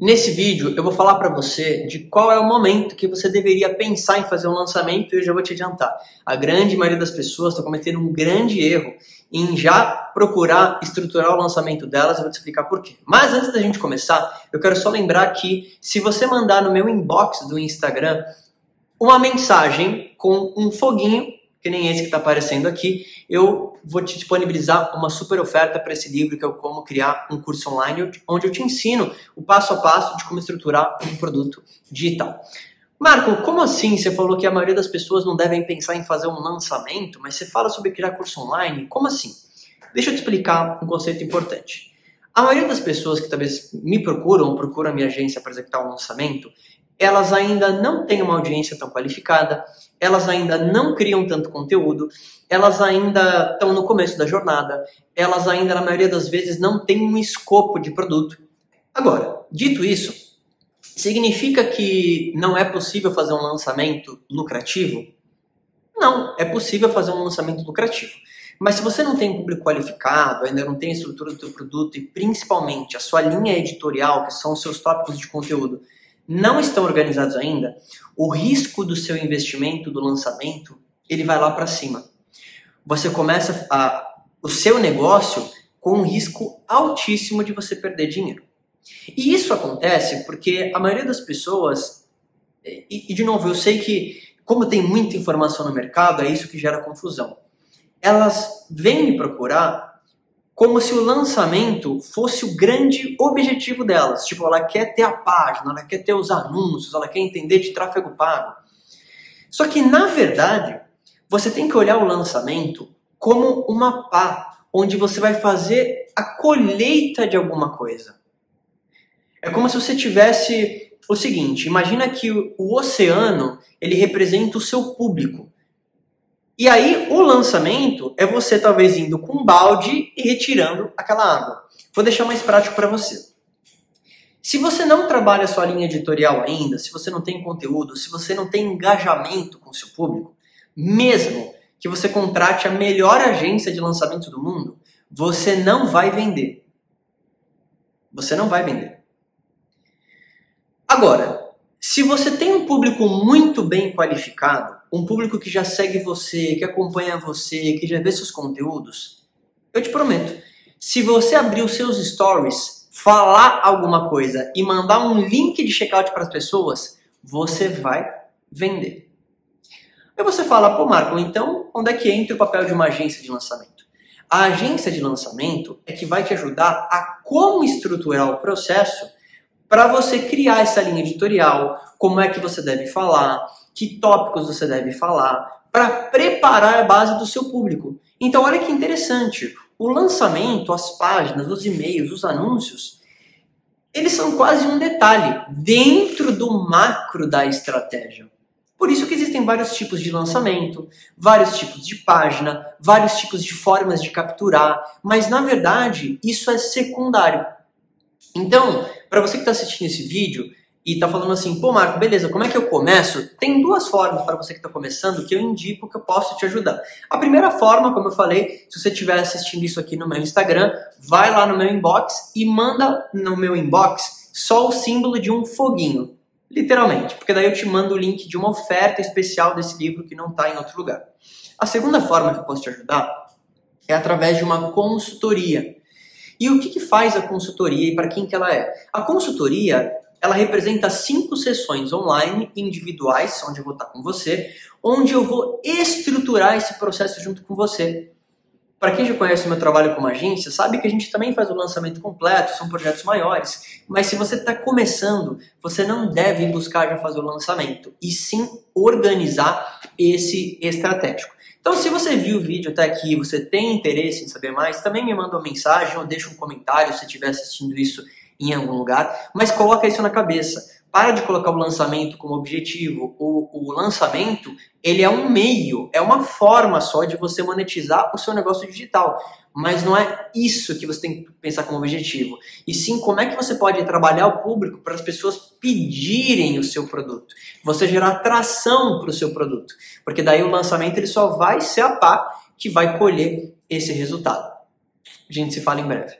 Nesse vídeo eu vou falar para você de qual é o momento que você deveria pensar em fazer um lançamento e eu já vou te adiantar. A grande maioria das pessoas está cometendo um grande erro em já procurar estruturar o lançamento delas, eu vou te explicar por quê. Mas antes da gente começar, eu quero só lembrar que se você mandar no meu inbox do Instagram uma mensagem com um foguinho que nem esse que está aparecendo aqui, eu vou te disponibilizar uma super oferta para esse livro que é o Como Criar um Curso Online, onde eu te ensino o passo a passo de como estruturar um produto digital. Marco, como assim você falou que a maioria das pessoas não devem pensar em fazer um lançamento, mas você fala sobre criar curso online? Como assim? Deixa eu te explicar um conceito importante. A maioria das pessoas que talvez me procuram ou procuram a minha agência para executar um lançamento, elas ainda não têm uma audiência tão qualificada, elas ainda não criam tanto conteúdo, elas ainda estão no começo da jornada, elas ainda, na maioria das vezes, não têm um escopo de produto. Agora, dito isso, significa que não é possível fazer um lançamento lucrativo? Não, é possível fazer um lançamento lucrativo. Mas se você não tem público qualificado, ainda não tem a estrutura do seu produto e principalmente a sua linha editorial, que são os seus tópicos de conteúdo, não estão organizados ainda, o risco do seu investimento, do lançamento, ele vai lá para cima. Você começa a, o seu negócio com um risco altíssimo de você perder dinheiro. E isso acontece porque a maioria das pessoas, e, e de novo, eu sei que como tem muita informação no mercado, é isso que gera confusão. Elas vêm me procurar como se o lançamento fosse o grande objetivo delas. Tipo, ela quer ter a página, ela quer ter os anúncios, ela quer entender de tráfego pago. Só que, na verdade, você tem que olhar o lançamento como uma pá, onde você vai fazer a colheita de alguma coisa. É como se você tivesse o seguinte, imagina que o oceano, ele representa o seu público. E aí, o lançamento é você talvez indo com um balde e retirando aquela água. Vou deixar mais prático para você. Se você não trabalha sua linha editorial ainda, se você não tem conteúdo, se você não tem engajamento com seu público, mesmo que você contrate a melhor agência de lançamento do mundo, você não vai vender. Você não vai vender. Agora, se você tem um público muito bem qualificado, um público que já segue você, que acompanha você, que já vê seus conteúdos, eu te prometo, se você abrir os seus stories, falar alguma coisa e mandar um link de checkout para as pessoas, você vai vender. Aí você fala, pô Marco, então onde é que entra o papel de uma agência de lançamento? A agência de lançamento é que vai te ajudar a como estruturar o processo para você criar essa linha editorial, como é que você deve falar, que tópicos você deve falar, para preparar a base do seu público. Então, olha que interessante. O lançamento, as páginas, os e-mails, os anúncios, eles são quase um detalhe dentro do macro da estratégia. Por isso que existem vários tipos de lançamento, vários tipos de página, vários tipos de formas de capturar, mas na verdade isso é secundário. Então, para você que está assistindo esse vídeo, e está falando assim, pô Marco, beleza, como é que eu começo? Tem duas formas para você que está começando que eu indico que eu posso te ajudar. A primeira forma, como eu falei, se você estiver assistindo isso aqui no meu Instagram, vai lá no meu inbox e manda no meu inbox só o símbolo de um foguinho. Literalmente, porque daí eu te mando o link de uma oferta especial desse livro que não está em outro lugar. A segunda forma que eu posso te ajudar é através de uma consultoria. E o que, que faz a consultoria e para quem que ela é? A consultoria ela representa cinco sessões online individuais, onde eu vou estar com você, onde eu vou estruturar esse processo junto com você. Para quem já conhece o meu trabalho como agência, sabe que a gente também faz o lançamento completo, são projetos maiores. Mas se você está começando, você não deve buscar já fazer o lançamento, e sim organizar esse estratégico. Então, se você viu o vídeo até aqui, você tem interesse em saber mais, também me manda uma mensagem ou deixa um comentário se estiver assistindo isso em algum lugar, mas coloca isso na cabeça. Para de colocar o lançamento como objetivo. O, o lançamento, ele é um meio, é uma forma só de você monetizar o seu negócio digital. Mas não é isso que você tem que pensar como objetivo. E sim, como é que você pode trabalhar o público para as pessoas pedirem o seu produto. Você gerar atração para o seu produto. Porque daí o lançamento ele só vai ser a pá que vai colher esse resultado. A gente se fala em breve.